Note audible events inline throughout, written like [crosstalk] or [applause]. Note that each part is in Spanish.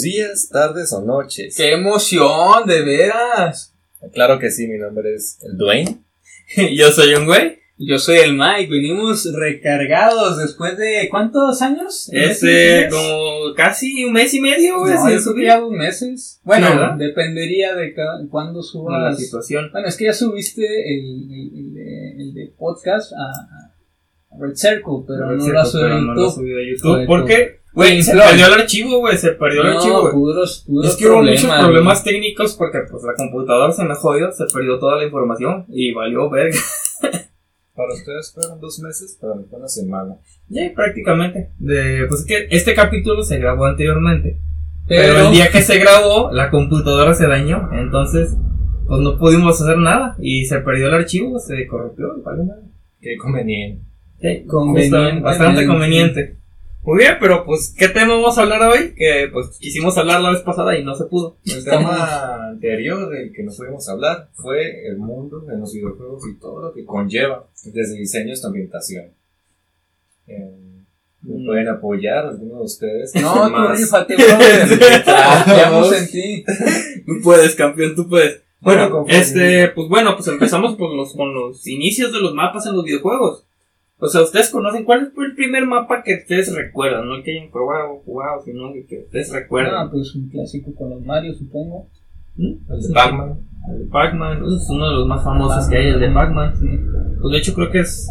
Días, tardes o noches. ¡Qué emoción, de veras! Claro que sí, mi nombre es el Dwayne. [laughs] Yo soy un güey. Yo soy el Mike. Venimos recargados después de ¿cuántos años? Este, como casi un mes y medio, güey. No, yo ya dos meses. Bueno, dependería de cuándo subas. la situación. Bueno, es que ya subiste el, el, el de, el de podcast a, Red Circle, pero no lo has subido no lo a YouTube. ¿Por qué? Güey, se perdió el archivo, güey. Se perdió el archivo, puros, puros Es que hubo muchos problemas, técnicos porque pues la computadora se me jodió, se perdió toda la información y valió verga. [laughs] Para ustedes fueron dos meses, para mí fue una semana. Ya, prácticamente. De, pues es que este capítulo se grabó anteriormente. Pero, Pero, el día que se grabó, la computadora se dañó. Entonces, pues no pudimos hacer nada. Y se perdió el archivo, se corrompió, y valió nada. Qué conveniente. Sí, Convenientemente. justo, bastante conveniente. Muy bien, pero pues, ¿qué tema vamos a hablar hoy? Que pues quisimos hablar la vez pasada y no se pudo. El tema anterior del que nos pudimos hablar fue el mundo de los videojuegos y todo lo que conlleva, desde diseño hasta ambientación. Eh, ¿Me Mm. pueden apoyar alguno de ustedes? No, tú rífate. [laughs] Confiamos en ti. Tú puedes, campeón, tú puedes. Bueno, confío en este, pues bueno, pues empezamos por los, con los inicios de los mapas en los videojuegos. O sea, ustedes conocen cuál fue el primer mapa que ustedes recuerdan, no el que hayan jugado, jugado, sino el que ustedes Ah, recuerdan. pues un clásico con los Mario, supongo. ¿Mm? El de Pac-Man. El de Pac-Man, es uno de los más famosos que hay, el de Pac-Man. Sí. Pues de hecho creo que es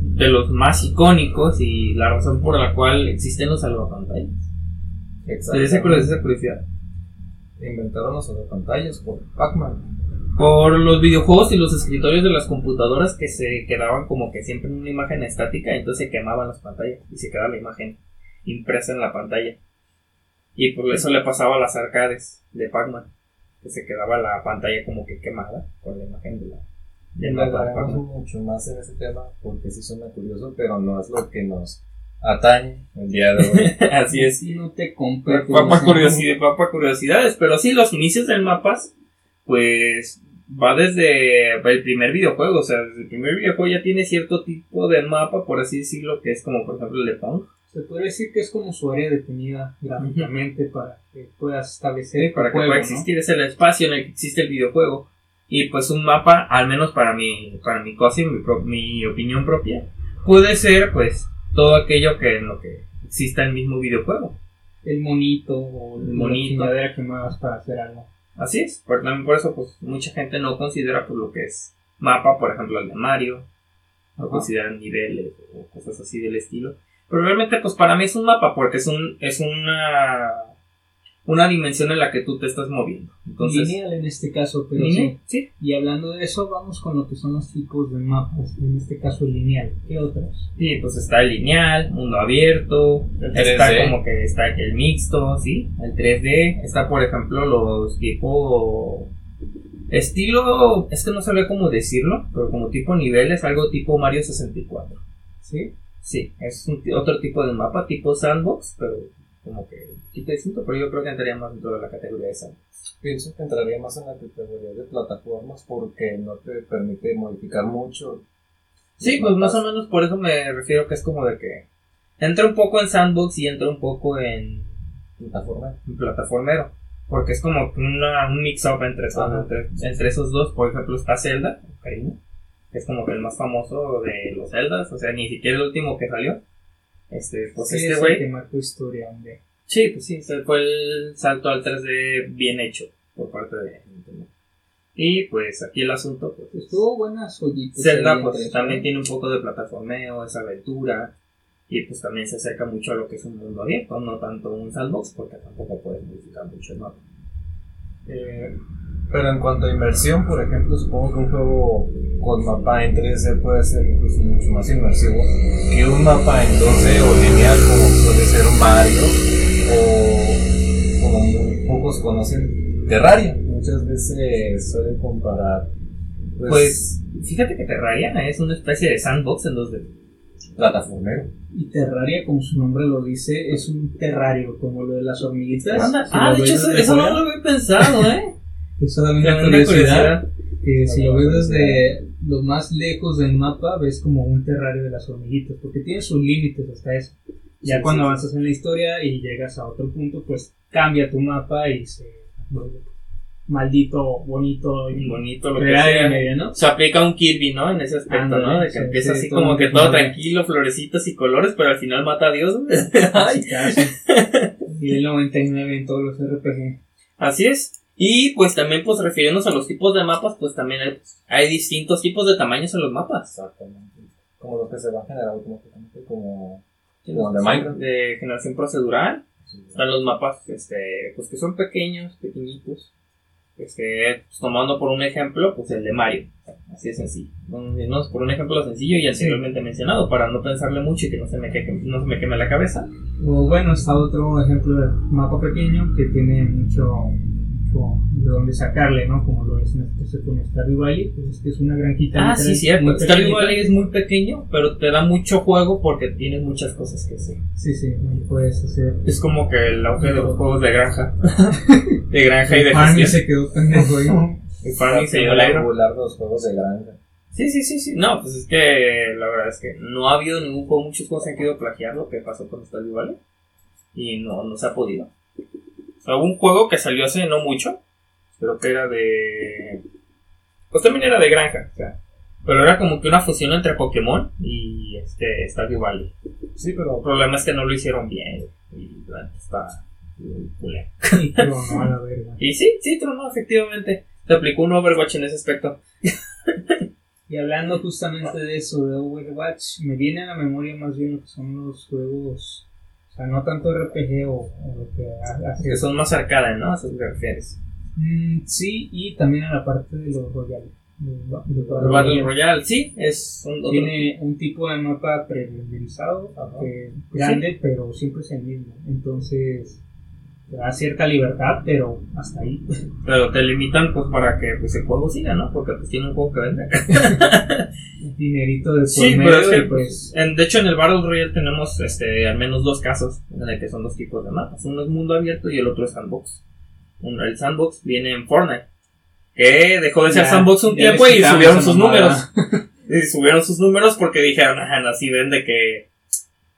de los más icónicos y la razón por la cual existen los salvapantallas. De esa curiosidad, esa curiosidad. Inventaron los pantallas por Pac-Man. Por los videojuegos y los escritorios de las computadoras que se quedaban como que siempre en una imagen estática, entonces se quemaban las pantallas y se quedaba la imagen impresa en la pantalla. Y por eso le pasaba a las arcades de Pac-Man, que se quedaba la pantalla como que quemada con la imagen de la de hablaremos Pac-Man. mucho más en ese tema porque sí suena curioso, pero no es lo que nos atañe el día de hoy. [laughs] Así es. No te compete. Papa sí. curiosidad, papa curiosidades, pero sí, los inicios del mapas, pues va desde el primer videojuego, o sea, desde el primer videojuego ya tiene cierto tipo de mapa, por así decirlo, que es como por ejemplo el de Pong, Se podría decir que es como su área definida gráficamente para que puedas establecer para que juego, pueda ¿no? existir es el espacio en el que existe el videojuego. Y pues un mapa, al menos para mi, para mi cosa y mi, pro- mi opinión propia, puede ser pues todo aquello que en lo que exista el mismo videojuego. El monito o El monito. monito que muevas para hacer algo. Así es, por, también por eso pues mucha gente no considera pues lo que es mapa, por ejemplo el de Mario, no consideran niveles o cosas así del estilo. Pero realmente pues para mí es un mapa porque es un es una una dimensión en la que tú te estás moviendo. Entonces, Lineal en este caso, pero lineal, sí. sí. Y hablando de eso, vamos con lo que son los tipos de mapas. En este caso, lineal. ¿Qué otros? Sí, pues está el lineal, mundo abierto, El está 3D. como que está el mixto, sí, el 3D, está por ejemplo los tipo estilo, es que no sabía cómo decirlo, pero como tipo niveles, algo tipo Mario 64. ¿Sí? Sí, es un otro tipo de mapa, tipo sandbox, pero como que poquito distinto, pero yo creo que entraría más dentro de la categoría de sandbox. Pienso que entraría más en la categoría de plataformas porque no te permite modificar mucho. Sí, pues más o menos por eso me refiero que es como de que entra un poco en sandbox y entra un poco en Plataforma. un plataformero. Porque es como una, un mix-up entre, entre, entre esos dos. Por ejemplo, está Zelda, que es como que el más famoso de los Zeldas. O sea, ni siquiera el último que salió. Este, pues Sí, este güey. que marcó historia, hombre. Sí, pues sí, fue el salto al 3D bien hecho por parte de Nintendo. Y pues aquí el asunto, pues es Estuvo buenas joyitas. Zelda pues también tiene un poco de plataformeo, es aventura y pues también se acerca mucho a lo que es un mundo abierto, no tanto un sandbox porque tampoco puedes modificar mucho el mapa. Eh, pero en cuanto a inversión, por ejemplo, supongo que un juego con mapa en 3D puede ser incluso mucho más inmersivo que un mapa en 2D o lineal como suele ser Mario o como pocos conocen Terraria. Muchas veces suelen comparar pues, Pues fíjate que Terraria es una especie de sandbox en 2D. Plataformero. Y Terraria, como su nombre lo dice, es un terrario, como lo de las hormiguitas. Anda- ah, de hecho eso, eso no lo había pensado, ¿eh? [laughs] Es solamente una Tremenda curiosidad. Que si lo ves desde lo más lejos del mapa, ves como un terrario de las hormiguitas, porque tiene sus límites hasta eso. Ya Sí, cuando sí, avanzas en la historia y llegas a otro punto, pues cambia tu mapa y se vuelve maldito, bonito y Bonito lo que sea. medio, ¿no? Se aplica un Kirby, ¿no? En ese aspecto, ¿no? De que sí, empieza sí, así todo como que todo tranquilo, florecitas y colores, pero al final mata a Dios. [laughs] Ay. Casi. Y el 99 en todos los RPG. Así es. Y pues también, pues refiriéndonos a los tipos de mapas, pues también hay, hay distintos tipos de tamaños en los mapas. Exactamente. Como los que se van a generar automáticamente, como. De Minecraft. De generación procedural. Están los mapas, este, pues que son pequeños, pequeñitos. Este, pues, tomando por un ejemplo, pues el de Mario. Así de sencillo. No, por un ejemplo sencillo y anteriormente mencionado, para no pensarle mucho y que no se me, que, no se me queme la cabeza. O bueno, está otro ejemplo de mapa pequeño que tiene mucho, de dónde sacarle, ¿no? Como lo es en este caso con Stardew Valley, pues es que es una granjita. Ah, literal, sí, cierto. Stardew. Valley es muy pequeño, pero te da mucho juego porque tienes muchas cosas que hacer. Sí, sí, puedes hacer. Es como que el auge de los juegos de granja. [laughs] de granja y de gestión. se quedó pendejo ahí. [laughs] El farming se dio aire. regular de los juegos de granja. Sí, sí, sí, sí. No, pues es que la verdad es que no ha habido ningún juego, muchos juegos que han querido plagiar lo que pasó con Stardew Valley. Y no, no se ha podido. Hubo un juego que salió hace no mucho. Creo que era de. Pues también era de granja, o sea. Pero era como que una fusión entre Pokémon y este Stardew Valley. Sí, pero El problema es que no lo hicieron bien. Y bueno, está. [laughs] pero no a la verga. Y sí, sí, tronó, efectivamente. Se aplicó un Overwatch en ese aspecto. [laughs] Y hablando justamente de eso, de Overwatch, me viene a la memoria más bien lo que son los juegos, o sea, no tanto RPG o, o lo que ha- hace. Que son más arcade, ¿no? A eso te refieres. Mm, sí, y también a la parte de los royales. El Battle Royale. Sí, es un otro- Tiene un tipo de mapa que grande, pero siempre es el mismo. Entonces, te da cierta libertad, pero hasta ahí. [laughs] Pero te limitan pues para que pues, el juego siga, ¿no? Porque pues tiene un juego que vender. [laughs] Dinerito de Sí, medio, pero es que, pues, En- de hecho, en el Battle Royale tenemos este, al menos dos casos en el que son dos tipos de mapas. Uno es mundo abierto y el otro es sandbox. Uno, el sandbox viene en Fortnite. Que dejó de ser Ya, sandbox un tiempo y subieron sus números. [laughs] Y subieron sus números porque dijeron, ajá, así vende que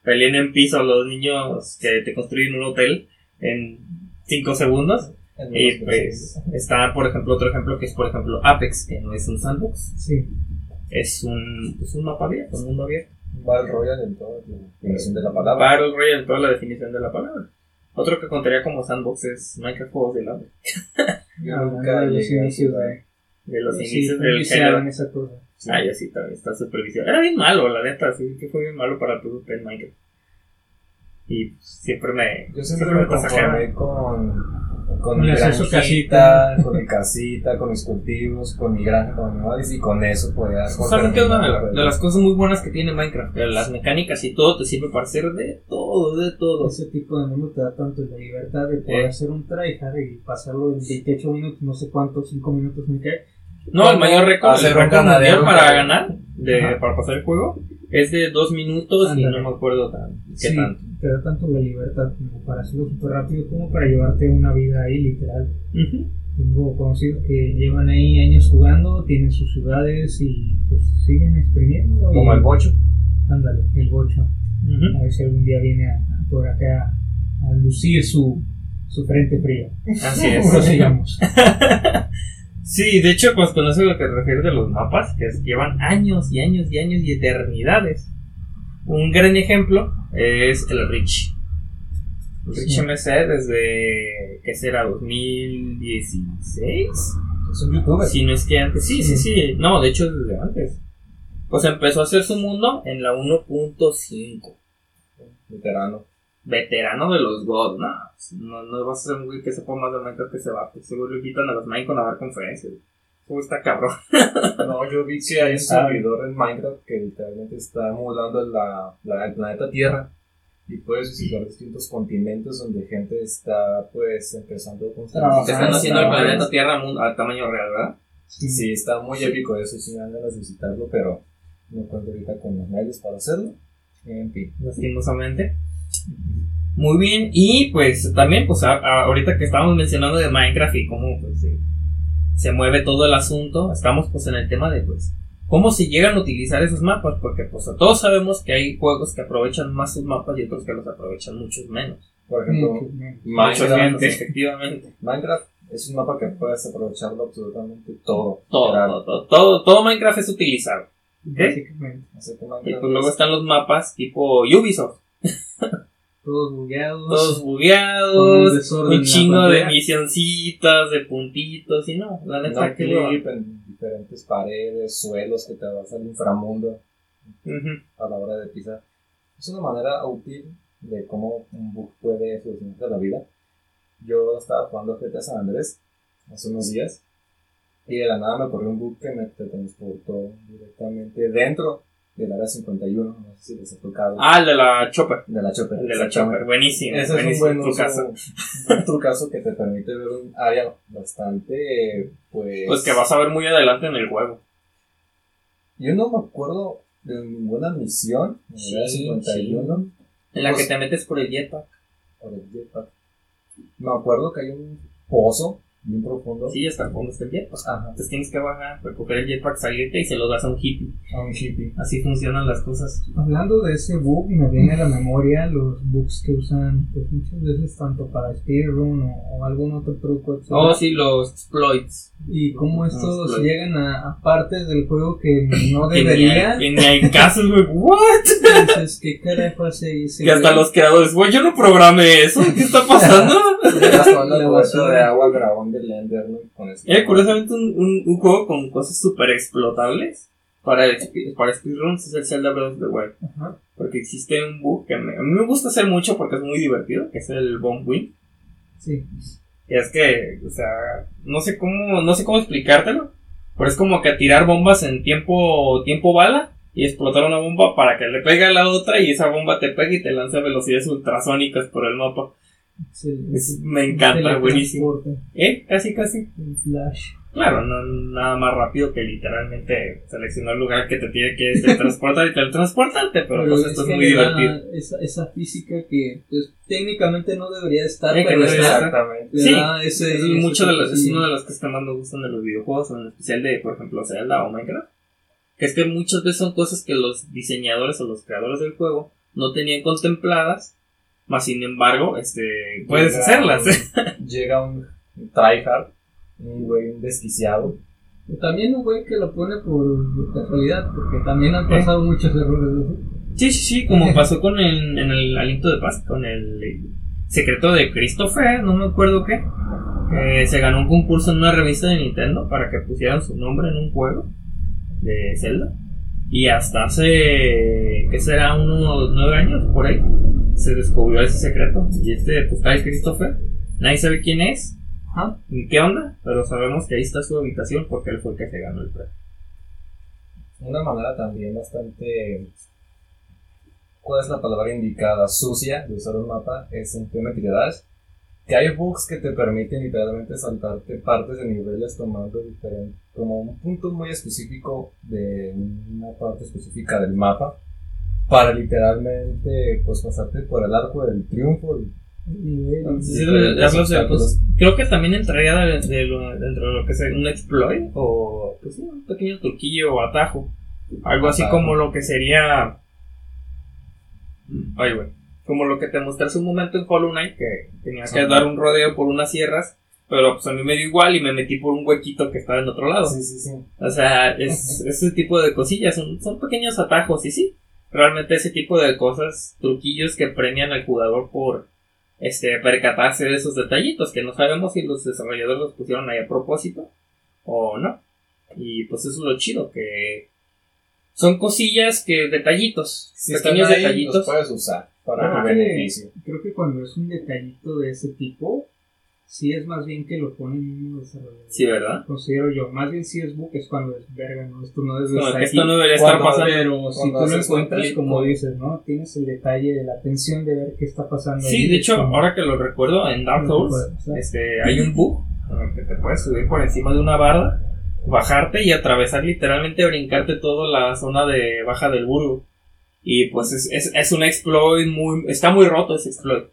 peleen en piso los niños que te construyen un hotel en 5 segundos. Y los pues está, por ejemplo, otro ejemplo que es, por ejemplo, Apex, que no es un sandbox, sí. es un, pues, un mapa abierto, un mundo abierto. Battle Royale en toda la definición de la palabra. Battle Royale en toda la definición de la palabra. Otro que contaría como sandbox es Minecraft Juegos del Hambre, [laughs] nunca de los inicios de, de los sí, inicios del género. esa cosa. Ah, ya sí, también está supervisión. Era bien malo, la neta, sí, que fue bien malo para tu en Minecraft. Y pues, siempre me. Yo siempre me conformé con, con mi granjita, [laughs] con mi casita, con mis cultivos, con mi granja, con mi animales y con eso podía Justamente una de, la- de las cosas muy buenas que tiene Minecraft. Las mecánicas y todo te sirve para hacer de todo, de todo. Ese tipo de mundo te da tanto la libertad de poder Eh. hacer un tryhard y pasarlo en 28 minutos, no sé cuántos, 5 minutos me cae. No, el mayor récord, el récord mundial para ganar, de, Ajá. para pasar el juego, es de dos minutos y Ándale. no me acuerdo tan, qué Sí, tanto. te da tanto la libertad como para hacerlo súper rápido como para llevarte una vida ahí literal. Tengo conocidos que llevan ahí años jugando, tienen sus ciudades y pues siguen exprimiendo. Como y- el bocho. Ándale, el bocho. A ver si algún día viene a- a- por acá a lucir su, su frente frío. Así es. Prosigamos. [laughs] Sí, de hecho, pues con eso lo que te refieres de los mapas, que llevan años y años y años y eternidades. Un gran ejemplo es el Rich. El Rich Sí. MC desde, ¿qué será? ¿2016? Es un youtuber. Si no es que antes, sí, sí, sí. No, de hecho desde antes. Pues empezó a hacer su mundo en la 1.5. Veterano. Veterano de los gods, no, no, no vas a ser un güey que sepa más de Minecraft que se va. Pues seguro le quitan a los Minecraft a dar conferencias. Como está cabrón. No, yo vi que hay un servidor en Minecraft que literalmente está emulando la, la- el planeta Tierra y puedes visitar distintos continentes donde gente está pues empezando a construir. Trabajando. Te están Ah, haciendo el planeta Tierra al tamaño real, ¿verdad? Sí, está muy épico eso, sí me dan ganas de visitarlo, pero no cuento ahorita con los medios para hacerlo. En fin. lastimosamente. Muy bien, y pues también, pues a- a- ahorita que estábamos mencionando de Minecraft y cómo pues, se, se mueve todo el asunto, estamos pues en el tema de pues cómo se llegan a utilizar esos mapas, porque pues todos sabemos que hay juegos que aprovechan más sus mapas y otros que los aprovechan muchos menos. Por ejemplo, Minecraft, efectivamente. Minecraft es un mapa que puedes aprovecharlo absolutamente todo. Todo, todo, todo, todo, todo Minecraft es utilizado. Básicamente. Así que Y pues luego es- están los mapas tipo Ubisoft, [laughs] Todos bugueados. todos un bugueados, un la chingo de misioncitas, de puntitos, y no, la no neta que clip en diferentes paredes, suelos que te vas al inframundo Ujú. a la hora de pisar. Es una manera útil de cómo un bug puede solucionarte la vida. Yo estaba jugando GTA San Andrés hace unos días y de la nada me ocurrió un bug que me transportó directamente dentro del área 51. No sé si les ha tocado. Ah, el de la Chopper. de la Chopper. El de la. Chopper, buenísimo. Ese es un buenísimo buen, uso, trucazo. un trucazo que te permite ver un área bastante, pues... Pues que vas a ver muy adelante en el juego. Yo no me acuerdo de ninguna misión en el área Sí, 51 En la Pues- que te metes por el jetpack. por el jetpack. Me acuerdo que hay un pozo bien profundo. Sí, hasta el fondo está el jetpack. Ajá, Entonces tienes que bajar, recoger el jetpack, salirte y se lo das a un hippie. a un hippie. Así funcionan las cosas. Hablando de ese bug, me viene a la memoria los bugs que usan pues, muchas veces tanto para speedrun o, o algún otro truco. etcétera. Oh, sí, los exploits. Y cómo estos llegan a, a partes del juego que no deberían. Que ni hay casos, güey. [laughs] ¿What? Entonces, ¿qué carajo hace ese Que hasta los creadores, güey, yo no programé eso. ¿Qué está [laughs] pasando? La la bolsa basura. de agua dragón Eh, curiosamente, un, un, un juego con cosas súper explotables para, el para speedruns es el Zelda Breath of the Wild. Ajá. Porque existe un bug que me- a mí me gusta hacer mucho porque es muy divertido, que es el Bomb Wing. Sí. Y es que, o sea, no sé cómo, no sé cómo explicártelo. Pero es como que tirar bombas en tiempo, tiempo bala y explotar una bomba para que le pegue a la otra y esa bomba te pegue y te lanza a velocidades ultrasónicas por el mapa. Sí, Es- me encanta, buenísimo. ¿Eh? Casi, casi. el flash. Claro, no nada más rápido que literalmente seleccionar el lugar que te tiene que teletransportar y teletransportarte, pero, pues esto es que muy divertido. Esa, esa física que pues técnicamente no debería estar, Sí, que pero no está. Exactamente. Sí, ese, Es, mucho de las, es toquecillo. una de las cosas que más me gustan de los videojuegos, en especial de, por ejemplo, Zelda o Minecraft. Que es que muchas veces son cosas que los diseñadores o los creadores del juego no tenían contempladas, más sin embargo, este, puedes Llega hacerlas. un- [laughs] Llega un tryhard, un güey un desquiciado. También un güey que lo pone por casualidad, porque también han pasado muchos errores. ¿no? Sí, sí, sí, como [laughs] pasó con el, en el aliento de paz, con el secreto de Christopher, no me acuerdo qué. Que se ganó un concurso en una revista de Nintendo para que pusieran su nombre en un juego de Zelda. Y hasta hace, ¿qué será? Unos nueve años por ahí, se descubrió ese secreto. Y este, pues tal Christopher, nadie sabe quién es, Ajá. ni qué onda, pero sabemos que ahí está su habitación porque él fue el que se ganó el premio. Una manera también bastante. ¿Cuál es la palabra indicada? Sucia de usar un mapa es en Geometry Dash. Que hay bugs que te permiten literalmente saltarte partes de niveles tomando diferente, como un punto muy específico de una parte específica del mapa para literalmente pues pasarte por el arco del triunfo. Nivel. Sí, que, obstáculos. pues, creo que también entraría de, de lo- dentro de lo que es un exploit o pues, un pequeño truquillo o atajo. Algo así como lo que sería. Ay, güey. Como lo que te mostré hace un momento en Hollow Knight, que tenía que Ajá. dar un rodeo por unas sierras, pero pues a mí me dio igual y me metí por un huequito que estaba en otro lado. Sí, sí, sí. O sea, es ese tipo de cosillas, son, son pequeños atajos y sí, realmente ese tipo de cosas, truquillos que premian al jugador por este percatarse de esos detallitos que no sabemos si los desarrolladores los pusieron ahí a propósito o no. Y pues eso es lo chido, que son cosillas que detallitos, Si están pequeños ahí, los detallitos. puedes usar para tu beneficio. Creo que cuando es un detallito de ese tipo, sí es más bien que lo ponen un desarrollador. Sí, ¿verdad? Considero yo, más bien si es bug es cuando es verga, no, esto no es No, esto no debería estar pasando. Pero si tú lo encuentras, como dices, ¿no? Tienes el detalle de la atención de ver qué está pasando. Sí, ahí, de hecho, como- ahora que lo recuerdo, en Dark Souls, este, hay un bug en el que te puedes subir por encima de una barda, bajarte y atravesar literalmente, brincarte toda la zona de baja del burgo. Y pues es, es, es un exploit muy, está muy roto ese exploit.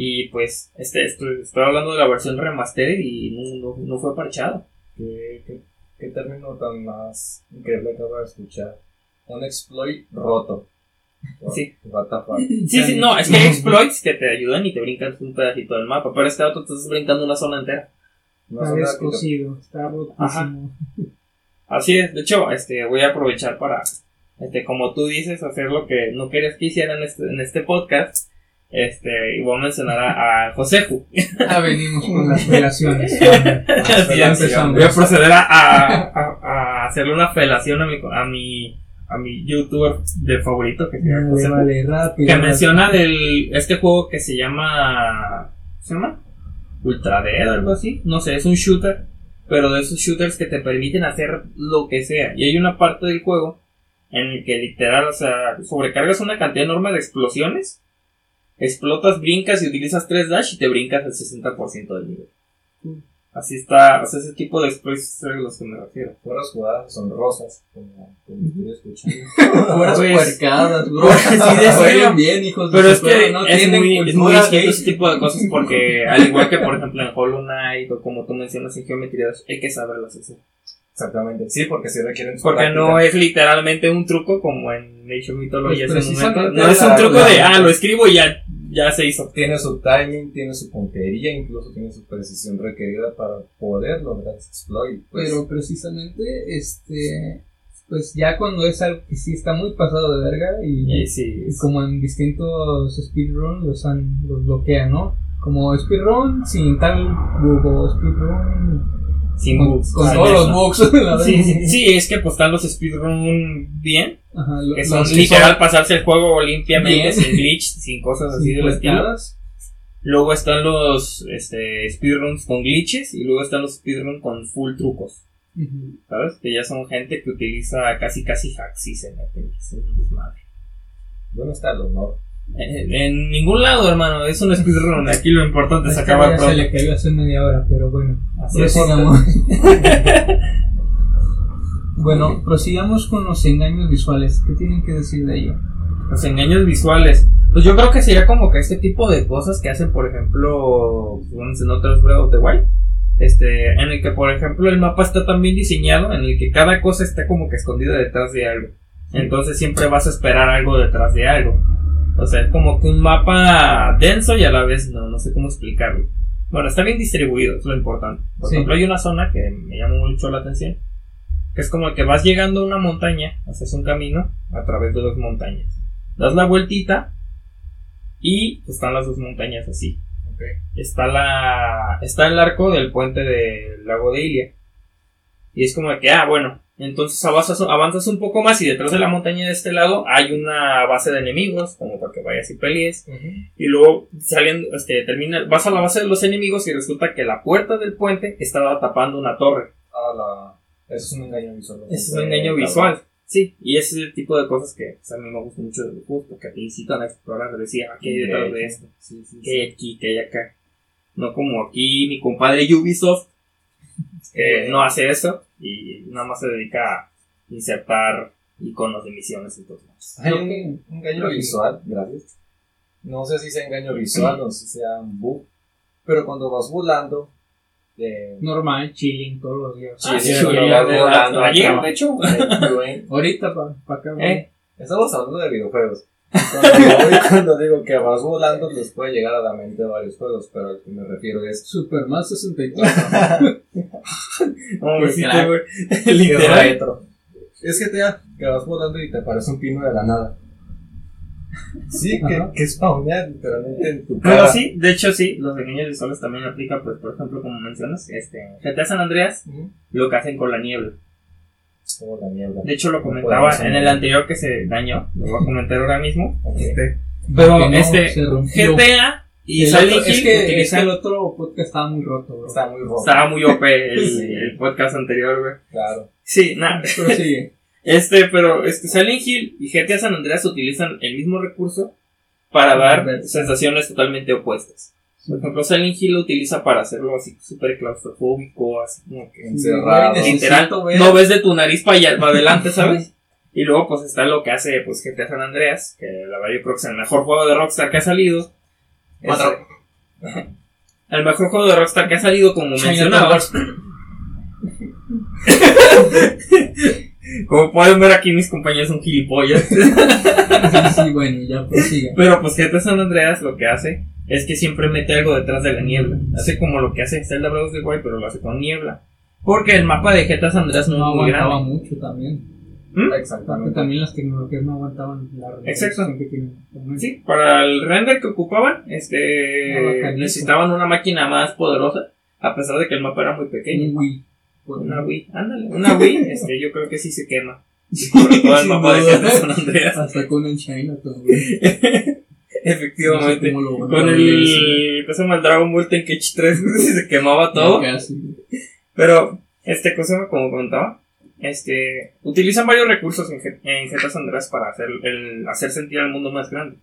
Y pues, este, estoy, estoy hablando de la versión remastered y no, no, no fue parchado. Qué, qué qué término tan más increíble acabo de escuchar. Un exploit roto. [laughs] Sí. Sí, sí, no, es que hay exploits que te ayudan y te brincan un pedacito del mapa, pero este otro te estás brincando una zona entera. No Está descosido, está rotísimo. Así es, de hecho, este, voy a aprovechar para, este, como tú dices, hacer lo que no querías que hiciera en este, en este podcast. Este, y voy a mencionar a, a Joseju. Ah, venimos con las [laughs] relaciones. Así Ya es. [laughs] empezamos. Voy a proceder a, a, hacerle una felación a mi, a mi, a mi youtuber de favorito, que se llama Vale, rápido. que rápido. menciona del este juego que se llama ¿cómo se llama? Ultra Dead o algo así no sé es un shooter pero de esos shooters que te permiten hacer lo que sea y hay una parte del juego en el que literal o sea sobrecargas una cantidad enorme de explosiones explotas brincas y utilizas 3 dash y te brincas el 60% del nivel así está o sea ese tipo de exploits es a los que me refiero Puras jugadas son rosas, como, como estoy escuchando. [laughs] Puras Pues- puercadas, bro. Sí, [laughs] bien, hijos de Pero es que no es, tienen muy, es muy distinto ese tipo de cosas porque, [laughs] al igual que por ejemplo en Hollow Knight o como tú mencionas en Geometry Dash, hay que saberlas hacer. Exactamente, sí, porque si requieren Porque práctica. no es literalmente un truco como en Of Mythology Pues momento. No es un truco la- de, ah, lo escribo y ya, ya se hizo. Tiene su timing, tiene su puntería, incluso tiene su precisión requerida para poder lograr ese exploit. Pues, Pero precisamente, este, pues ya cuando es algo que sí está muy pasado de verga y, sí, y como en distintos speedrun los han, los bloquean, ¿no? Como speedrun sin tal bug o speedrun sin con, bugs. con todos los bugs. [laughs] la Sí, sí, sí, es que pues están los speedrun bien, Ajá, lo- que son literal son pasarse el juego limpiamente, Bien. sin glitch, sin cosas así estilo. puercadas. Luego están los este, speedruns con glitches y luego están los speedruns con full trucos. ¿sabes? Que ya son gente que utiliza casi casi hacks y se meten, es un desmadre. ¿Dónde está el honor? En, en ningún lado, hermano, es un speedrun, [laughs] aquí lo importante es Esta acabar ya se pronto. le cayó hace media hora, pero bueno. Así es. [laughs] Bueno, prosigamos con los engaños visuales. ¿Qué tienen que decir de ello? Los engaños visuales. Pues yo creo que sería como que este tipo de cosas que hacen, por ejemplo, en otros Breath of the Wild. Este, en el que, por ejemplo, el mapa está tan bien diseñado, en el que cada cosa está como que escondida detrás de algo. Entonces siempre vas a esperar algo detrás de algo. O sea, es como que un mapa denso y a la vez no, no sé cómo explicarlo. Bueno, está bien distribuido, es lo importante. Por Sí. ejemplo, hay una zona que me llama mucho la atención, que es como que vas llegando a una montaña, haces un camino a través de dos montañas. Das la vueltita y están las dos montañas así. Ok. Está la está el arco del puente del lago de Ilia. Y es como que, ah, bueno, entonces avanzas, avanzas un poco más y detrás de la montaña de este lado hay una base de enemigos, como para que vayas y pelees. Y luego saliendo, este, termina, vas a la base de los enemigos y resulta que la puerta del puente estaba tapando una torre. Ah, la... Eso es un engaño visual. Es un engaño visual. Sí, y ese es el tipo de cosas que pues, a mí me gusta mucho de los juegos, porque te incitan a explorar, a decir, ah, ¿qué hay detrás de esto? Sí, sí, ¿Qué hay aquí? ¿Qué hay acá? No como aquí mi compadre Ubisoft, que no hace eso y nada más se dedica a insertar iconos de misiones y todo. Hay un un engaño visual, gracias. No sé si sea engaño visual o si sea un bug, pero cuando vas volando, eh, Normal, chilling todos los días. Sí, Ah, sí, sí, sí, sí, volando, ayer, de hecho. [laughs] Ahorita para pa acá. Eh, estamos hablando de videojuegos. Cuando, digo- [laughs] cuando digo que vas volando, les puede llegar a la mente varios juegos, pero al que me refiero es Superman 64. no, [laughs] [laughs] Qué sí, que Literal. retro. Es que te que vas volando y te parece un pino de la nada. Sí, que, que spawnea literalmente en tu Pero cara. sí, de hecho sí, los engaños visuales también aplican, pues, por ejemplo, como mencionas, este, GTA San Andreas, Ujú. lo que hacen con la niebla. Como la mierda. De hecho, lo comentaba en el anterior que se dañó, lo voy a comentar ahora mismo. Este, pero no, este. GTA y El Silent otro- es Hill que, es que utilizan- el otro podcast estaba muy roto, bro. Está muy rojo. estaba muy OP el, [laughs] Sí. el podcast anterior, güey. Claro. Sí, nada. [laughs] Pero sigue. [laughs] Este, pero este, Silent Hill y GTA San Andreas utilizan el mismo recurso para dar sensaciones totalmente opuestas. Por ejemplo, Silent Hill lo utiliza para hacerlo así súper claustrofóbico, así como que Encerrado. Literal, no ves de tu nariz para allá, para [laughs] adelante, ¿sabes? Y luego pues está lo que hace pues GTA San Andreas, que la verdad yo creo que es el mejor juego de Rockstar que ha salido. Cuatro. Este, [laughs] el mejor juego de Rockstar que ha salido, como mencionabas. [laughs] Como pueden ver aquí mis compañeros son gilipollas. Sí, sí, bueno, ya prosiga. Pero pues GTA San Andreas lo que hace es que siempre mete algo detrás de la niebla. Hace como lo que hace Zelda Breath of the Wild, pero lo hace con niebla. Porque el mapa de GTA San Andreas no, muy aguantaba grande. mucho también. ¿Mm? Porque Exactamente. también las tecnologías no aguantaban la Exacto. que tienen. Sí, para el render que ocupaban, este necesitaban una máquina más poderosa, a pesar de que el mapa era muy pequeño. Un Wii. Pues, Una Wii, ándale, una Wii, [laughs] este, yo creo que sí se quema. [laughs] Sobre todo el mapa de San Andreas. Hasta con el China también. [laughs] Efectivamente. No sé Con el, [laughs] ¿cómo se llama? El Dragon Ball Tenkaichi 3, se quemaba todo. Pero, este, cosa como comentaba, este, utilizan varios recursos en, en Andreas para hacer, el, hacer sentir al mundo más grande.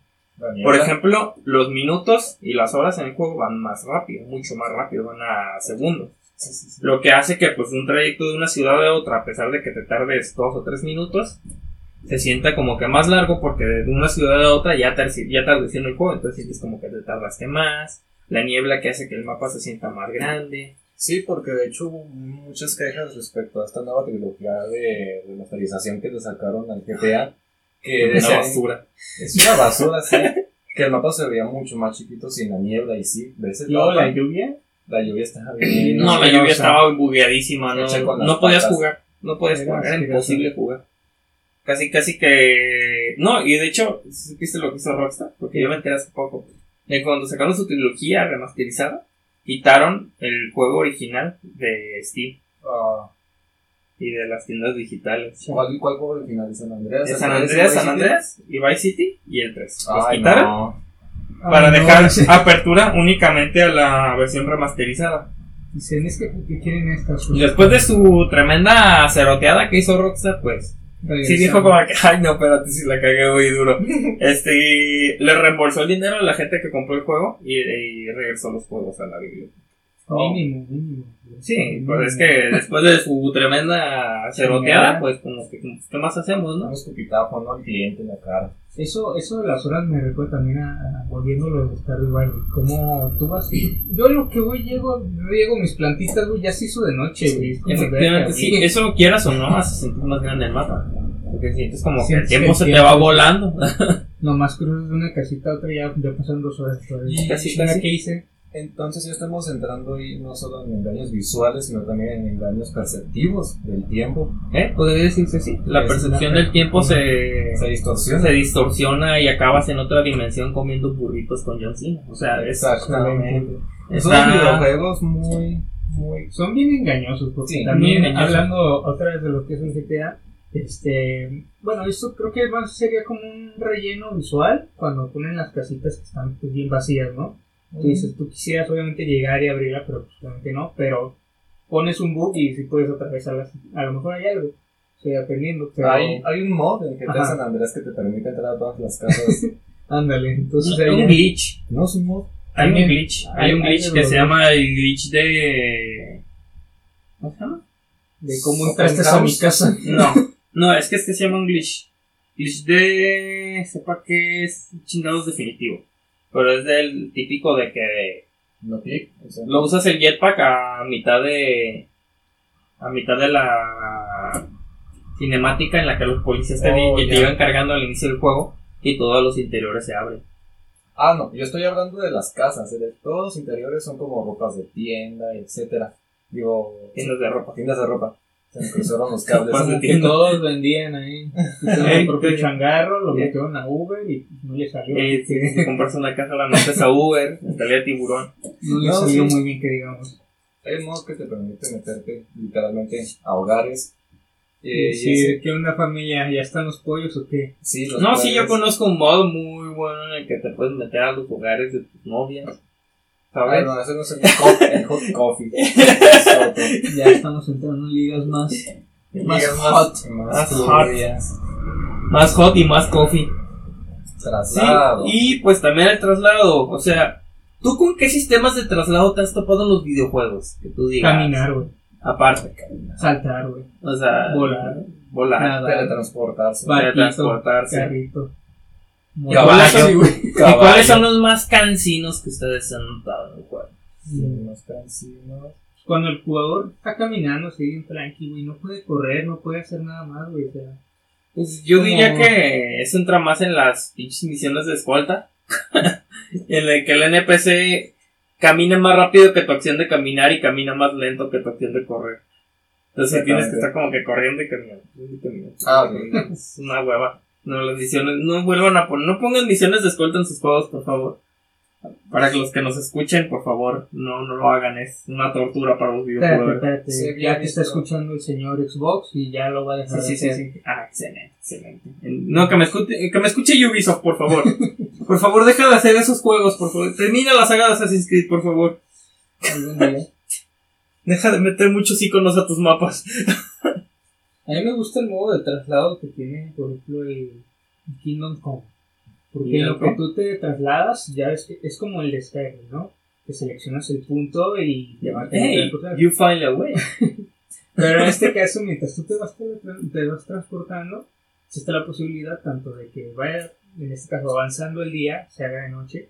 Por ejemplo, los minutos y las horas en el juego van más rápido, mucho más rápido, van a segundos. Sí, sí, sí. Lo que hace que pues un trayecto de una ciudad a otra, a pesar de que te tardes dos o tres minutos, se sienta como que más largo porque de una ciudad a otra ya, tarde- ya el juego, entonces sientes como que te tardaste más. La niebla que hace que el mapa se sienta más grande. Sí, porque de hecho hubo muchas quejas respecto a esta nueva tecnología de remasterización que le sacaron al GTA. Que Una decían- basura. Es una basura, sí. Que el mapa se veía mucho más chiquito sin la niebla y sí, ves el Luego mapa, la lluvia. la lluvia estaba bien. No, la lluvia estaba bugueadísima, no, no podías patas. jugar, no podías Era jugar, era imposible jugar. Casi, casi que... No, y de hecho, ¿viste lo que hizo Rockstar? Porque yo me enteré hace poco. De cuando sacaron su trilogía remasterizada, quitaron el juego original de Steam Ah, y de las tiendas digitales. ¿Cuál, ¿Cuál juego al final de San Andreas? De San ¿El Andreas, San? Andreas y Vice City y el 3. Los Ay, quitaron no. para Ay, dejar [laughs] apertura únicamente a la versión remasterizada. Dicen, es que, ¿qué quieren estas? Y después de su tremenda ceroteada que hizo Rockstar, pues Sí dijo como que, ay no, espérate si la cagué muy duro. [laughs] Este, y le reembolsó el dinero a la gente que compró el juego y, y regresó los juegos a la biblioteca. Mínimo, mínimo. Sí, pues es que después de su tremenda ceroteada, pues como que, ¿qué más hacemos, no? Un escupitajo, ¿no? Al cliente en la cara. Eso, eso de las horas me recuerda también a, volviendo a lo de Stardew Valley. Como tú vas. Yo lo que voy, llego, riego mis plantitas, güey, ya se hizo de noche, güey. Efectivamente, sí, güey. eso quieras o no, hace sentir más grande el mapa. Porque sientes como que el tiempo se te va volando. [laughs] Nomás cruzas de una casita a otra y ya, ya pasan dos horas. todavía. Casi, Chinga, casi. ¿Qué hice? Entonces ya estamos entrando ahí no solo en engaños visuales, sino también en engaños perceptivos del tiempo. ¿Eh? Podría decirse así. La Es percepción una- del tiempo se, Se distorsiona. se distorsiona y acabas en otra dimensión comiendo burritos con John Cena. O sea, es, Exactamente. Son está- videojuegos muy, muy... Son bien engañosos, porque Sí, también engañosos. hablando otra vez de lo que es un GTA, este, bueno, esto creo que más sería como un relleno visual cuando ponen las casitas que están pues, bien vacías, ¿no? Tú dices, tú quisieras obviamente llegar y abrirla, pero pues obviamente no, pero pones un bug y si puedes atravesarlas, a lo mejor hay algo, estoy aprendiendo, pero Hay, hay un mod en GTA Ajá. San Andrés que te permite entrar a todas las casas. [laughs] ándale, entonces Hay un glitch. no es un mod. Hay un glitch. hay- Hay un glitch que se llama el glitch de. ¿Cómo se llama? de cómo Open entraste a mi casa. [laughs] No, no, es que este se llama un glitch. Glitch de. sepa que es chingados definitivo. Pero es del típico de que No clic. o sea, lo usas el jetpack a mitad de. a mitad de la cinemática en la que los policías te, Oh, te iban cargando al inicio del juego y todos los interiores se abren. Ah, no, yo estoy hablando de las casas. de todos los interiores son como ropas de tienda, etcétera. Digo, Tiendas de ropa. tiendas de ropa. Se me cruzaron los cables. Que todos vendían ahí. Hicieron el propio changarro, lo metieron a Uber y no le salió. Eh, si, si compras una casa, la metes a Uber, salía tiburón. No le No, salió sí. muy bien que digamos. Hay un modo que te permite meterte literalmente a hogares. Eh, y sí, que una familia, ¿ya están los pollos o qué? sí, los No, sí, yo conozco un modo muy bueno en el que te puedes meter a los hogares de tus novias. Ah, ¿Sabes? no, ese no es el hot, el hot coffee. [laughs] Ya estamos entrando en ligas más. Más Ligas hot. Más Más hot. Más hot y más coffee. Sí, Traslado. y pues también el traslado. O sea, ¿tú con qué sistemas de traslado te has topado en los videojuegos? Que tú digas. Caminar, güey. Aparte, caminar. Saltar, güey. O sea, Volar. Volar. Nada. Teletransportarse. Barquito, Teletransportarse. Carrito. ¿Y cuáles son- Caballo. ¿Y cuáles son los más cansinos que ustedes han notado en el juego? Sí, unos cansinos. cuando el jugador está caminando así bien tranqui, güey, no puede correr, no puede hacer nada más, güey. O sea, Pues yo Como- diría que eso entra más en las pinches misiones de escolta. [laughs] en la que el NPC camina más rápido que tu acción de caminar y camina más lento que tu acción de correr. Entonces tienes que estar como que corriendo y caminando. y caminando. Ah, ok. Es una hueva. No, las misiones, no vuelvan a poner, no pongan misiones de escolta en sus juegos, por favor. Para que los que nos escuchen, por favor, no, no lo hagan, es una tortura para los espérate, videojuegos. espérate, Sí, ya te está escuchando el señor Xbox y ya lo va a dejar. Sí, de sí, sí, hacer. sí. Ah, excelente, excelente. No, que me escuche, que me escuche Ubisoft, por favor. [laughs] Por favor, deja de hacer esos juegos, por favor. Termina la saga de Assassin's Creed, por favor. Algún día. Deja de meter muchos iconos a tus mapas. A mí me gusta el modo de traslado que tiene, por ejemplo, el Kingdom Come. Porque en lo que tú te trasladas, ya es, que- es como el de Skyrim, ¿no? Que seleccionas el punto y te va a Hey, you find a way. [laughs] Pero en este caso, mientras tú te vas, te vas transportando, existe la posibilidad tanto de que vaya, en este caso, avanzando el día, se haga de noche,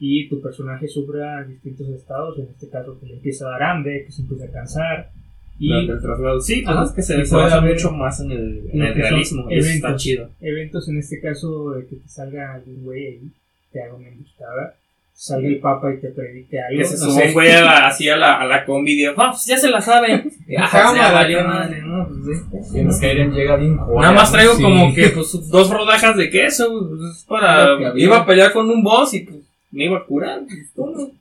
y tu personaje sufra distintos estados, en este caso que le empieza a dar hambre, que se empieza a cansar, y el traslado. Sí, pues Ajá. es que se, se puede basa haber- mucho más en el, en el realismo. y eso está eventos. chido. eventos, en este caso, de que te salga algún güey ahí, te haga una emboscada, salga el papa y te predique algo. Que se no güey así a la, a la combi y "Ah, pues ya se la. [laughs] Ajá, valió madre, ¿no? Pues. Y llega bien joya, Nada más ¿no? traigo Sí. como que pues dos rodajas de queso, pues, es para iba a pelear con un boss y pues me iba a curar. pues, ¿cómo?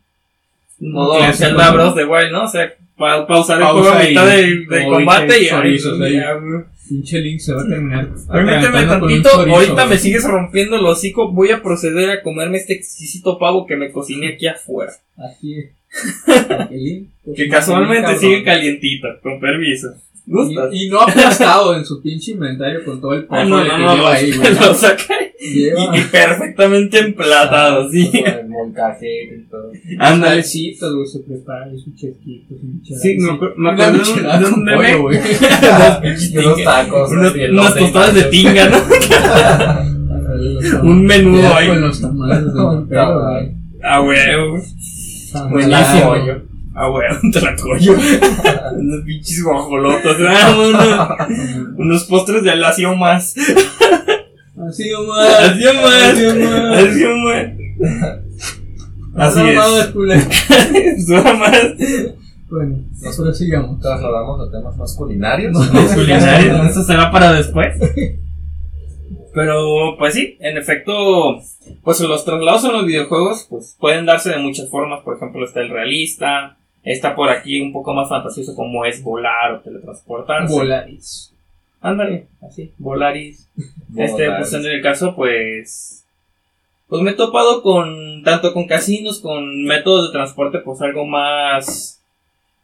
Modo Zelda clásico, Bros de Wild, ¿no? Pa pausar el Pausa juego a mitad de, de combate y güey. Pinche Link se va a terminar. Permíteme tantito, ahorita me sigues rompiendo el hocico, voy a proceder a comerme este exquisito pavo que me cociné aquí afuera. Aquí. [laughs] pues, Que más casualmente sigue cabrón. calientito, con permiso. Y, y no aplastado en su pinche inventario con todo el Ah, polvo no, que no, no, lleva ahí, lo, [laughs] güey. lo Lleva y, y perfectamente emplatado, sí. Con el molcajete y todo. Ándale. güey, se prepara y su chesquito, su michelada. Sí, acuerdo, me acuerdo de un- meme. [laughs] unos [laughs] tacos. Unas, tostadas de tinga, ¿no? Un menudo ahí. Con los tamales de tamal. güey. Huevo. Ah, Buenísimo. Pollo. [laughs] A huevo, un tlacoyo. [laughs] Unos pinches guajolotos. Ah, unos, unos postres de alacio más. Así nomás. [laughs] Así más. Así nomás. Así más. Así es. Suena más. Bueno, nosotros sigamos. Trasladamos a temas más culinarios. Los culinarios, Eso será para después. Pero, pues sí, en efecto, pues los traslados en los videojuegos, pues pueden darse de muchas formas. Por ejemplo, está el realista, está por aquí un poco más fantasioso como es volar o teletransportarse. Volaris. Ándale, así, volaris. Este, pues en el caso, pues. Pues me he topado con. Tanto con casinos, con métodos de transporte, pues algo más.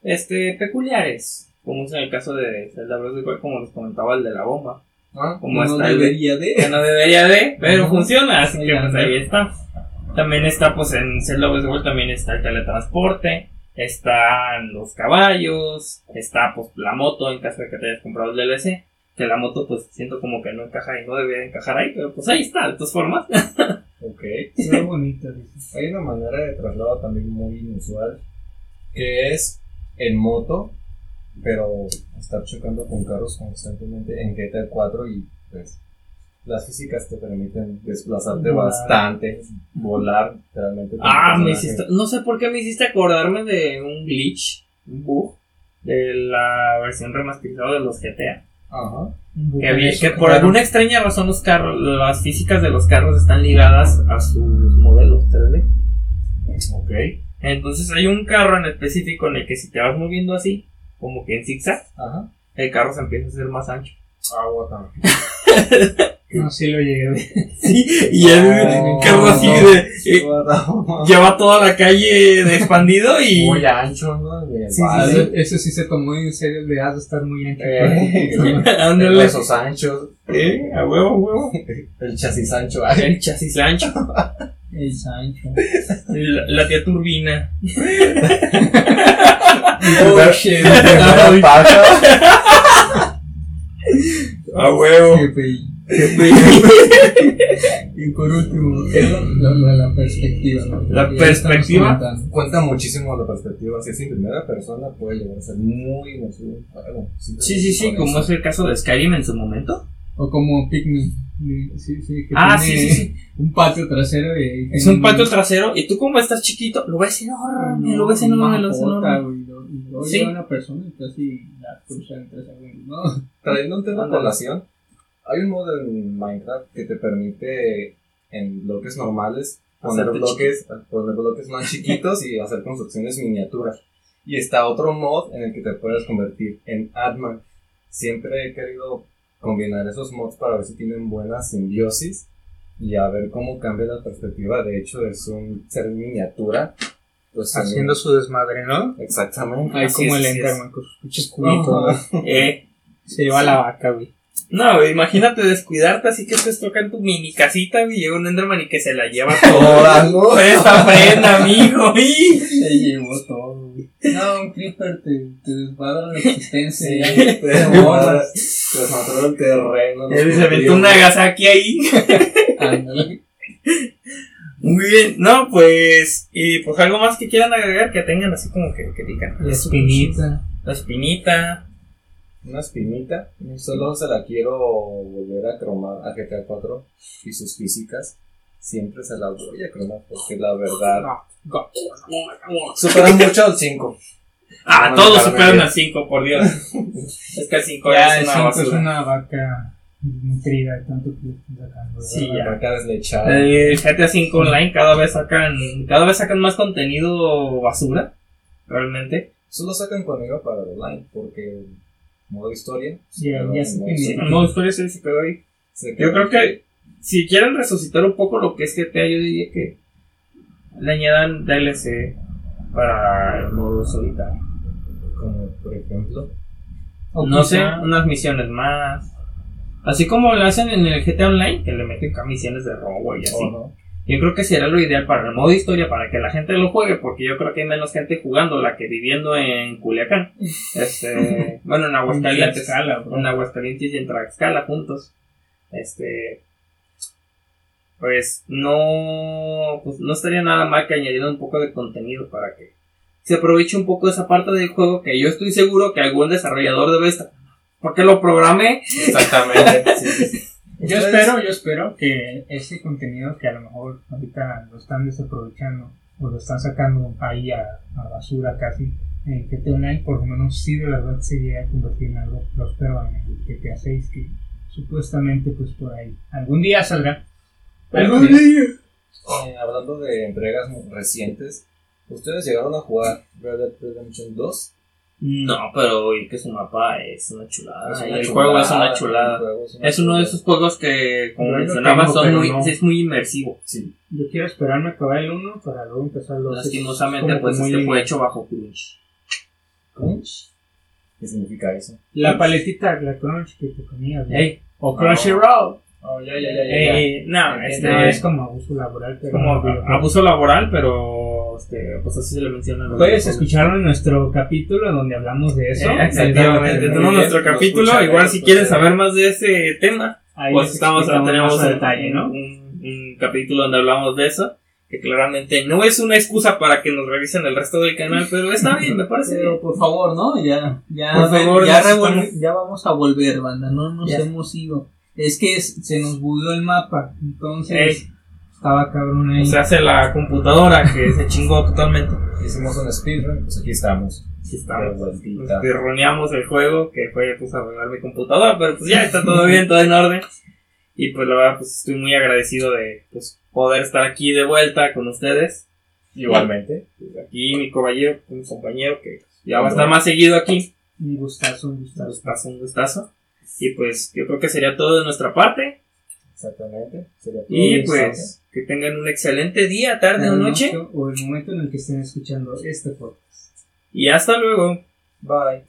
Este, peculiares. Como es en el caso de Zelda Wild, como les comentaba el de la bomba. Ah, Como no está el de- debería de. que no debería de, pero funciona, así que pues ahí está. También está, pues en Zelda Wild también está el teletransporte, están los caballos, está pues la moto en caso de que te hayas comprado el DLC, que la moto pues siento como que no encaja y no debería encajar ahí, pero pues ahí está, de todas formas. [laughs] ok. Se ve bonita. Hay una manera de traslado también muy inusual que es en moto, pero estar chocando con carros constantemente en GTA 4 y pues las físicas te permiten desplazarte Volar. bastante, volar literalmente. con Ah, me hiciste, no sé por qué me hiciste acordarme de un glitch, un bug, de la versión remasterizada de los GTA. Ajá. Que, había- que por alguna extraña razón los carros, las físicas de los carros están ligadas a sus modelos 3D. Ok. Entonces hay un carro en específico en el que si te vas moviendo así, como que en zigzag, Ajá. el carro se empieza a hacer más ancho. Agua también. [laughs] No, sí lo llegué a ver. [laughs] Sí, y es un carro así de... eh, lleva toda la calle de expandido y... Muy ancho, ¿no? De Sí, Ah, sí, se tomó en serio, le has de estar muy ancho. Eh, [laughs] Ándale. huesos anchos, Eh, a huevo, a huevo. el chasis ancho. Ay, El chasis ancho. El Sancho. La, la tía turbina. shit. paja. [laughs] A huevo. Y por último, la, la, la perspectiva. ¿no? La perspectiva. Cuenta muchísimo la perspectiva. Si es en primera persona, puede llegar a ser muy inmersivo. Bueno, Sí, sí, sí, como es el caso de Skyrim en su momento. O como Pikmin. Sí, sí, que Ah, tiene sí, sí, sí. un patio trasero y Es un patio trasero y tú como estás chiquito, lo ves enorme, lo ves enorme, lo ves enorme. Y luego Sí. una persona y casi la cruza en tres segundos, ¿no? Trayendo un tema a colación, hay un modo en Minecraft que te permite en bloques normales poner Hacerte bloques, poner bloques más chiquitos y hacer construcciones miniaturas. Y está otro mod en el que te puedes convertir en Adman. Siempre he querido combinar esos mods para ver si tienen buena simbiosis y a ver cómo cambia la perspectiva. De hecho, es un ser miniatura. Pues, Haciendo su desmadre, ¿no? Exactamente. Ahí como es, el Enderman con sus pinches cubitos. ¿no? Eh, Se lleva la vaca, güey. No, güey, imagínate descuidarte así que estés tocando tu mini casita, güey, y llega un Enderman y que se la lleva [laughs] toda. ¿no? Esta prenda, amigo, y- [laughs] Se llevó todo, güey. No, un creeper te, te desmadra la existencia. Sí, te borra, te desmadró el terreno. Él se aventó un Nagasaki ahí. Ándale. Muy bien, no, pues, y pues algo más que quieran agregar que tengan así como que, que digan. La espinita. La espinita. Una espinita. Solo se la quiero volver a cromar a GTA 4 y sus físicas. Siempre se la voy a cromar porque la verdad supera mucho al 5. Ah, No, todos superan al 5, por Dios. [laughs] es que el 5 Ya, es una cinco es una vaca nutrida tanto que sacando. Sí, ya. Acá deslechada. El GTA 5 Online cada vez sacan cada vez sacan más contenido basura, realmente. Solo sacan conmigo para el online porque modo historia. Ya, ya se modo historia El modo historia sí se quedó ahí. se Yo creo que si quieren resucitar un poco lo que es GTA, yo diría que le añadan DLC para el modo solitario. Como por ejemplo. O No sé, unas misiones más. Así como lo hacen en el GTA Online, que le meten acá misiones de robo y así. no. Yo creo que será lo ideal para el modo historia, para que la gente lo juegue, porque yo creo que hay menos gente jugándola que viviendo en Culiacán. [laughs] Este, bueno, en Aguascalientes. En Aguascalientes y en Tlaxcala juntos. Este, pues no, pues no estaría nada mal que añadieran un poco de contenido para que se aproveche un poco esa parte del juego que yo estoy seguro que algún desarrollador debe estar. Porque lo programé. Exactamente. sí, sí, sí. [laughs] Yo espero, yo espero que ese contenido que a lo mejor ahorita lo están desaprovechando o lo están sacando ahí a, a basura casi en GTA Online, por lo menos sí de verdad se llega a convertir en algo próspero en el GTA 6 que supuestamente pues por ahí algún día saldrá. Pero que- Eh, hablando de entregas recientes, ¿ustedes llegaron a jugar Red Dead Redemption 2? No, pero oye, que su mapa es una chulada. Es una el chulada, juego es una chulada. juego es una Es uno de esos juegos que, como mencionaba, son muy, no. es muy inmersivo. Sí. yo quiero esperarme a acabar el 1 para luego empezar los Lastimosamente, pues este fue hecho bajo crunch. ¿Crunch? ¿Qué significa eso? La paletita, la crunch que te comías, ¿no? Ey, o Crunchyroll. Oh, ya, ya, ya, eh, no, No, este, es como abuso laboral, pero como abuso laboral, pero este, pues así se le menciona. Puedes escucharlo en nuestro capítulo donde hablamos de eso. Eh, exactamente, tenemos nuestro lo capítulo. Igual si quieren escucharé. saber más de ese tema, Ahí pues estamos, tenemos más a un, detalle, ¿no? un- un capítulo donde hablamos de eso. Que claramente no es una excusa para que nos revisen el resto del canal, pero está bien, me parece. Pero por favor, ¿no? Ya, ya, Por favor, ya, ya vamos a volver, banda. No nos Ya. hemos ido. Es que es- se nos bugueó el mapa. Entonces, Ey. Estaba cabrón ahí. Se hace la computadora que se chingó totalmente. Hicimos un speedrun, pues aquí estamos. Aquí De estamos. pirroneamos el juego, que fue pues arreglar mi computadora, pero pues ya está todo bien, todo en orden. Y pues la verdad, pues estoy muy agradecido de pues, poder estar aquí de vuelta con ustedes. Igualmente. Pues, aquí mi compañero, mi compañero que ya va a estar más seguido aquí. Un gustazo, un Un gustazo. gustazo, un gustazo. Y pues yo creo que sería todo de nuestra parte. Exactamente. Sería todo Y pues que tengan un excelente día, tarde o noche. O el momento en el que estén escuchando este podcast. Y hasta luego. Bye.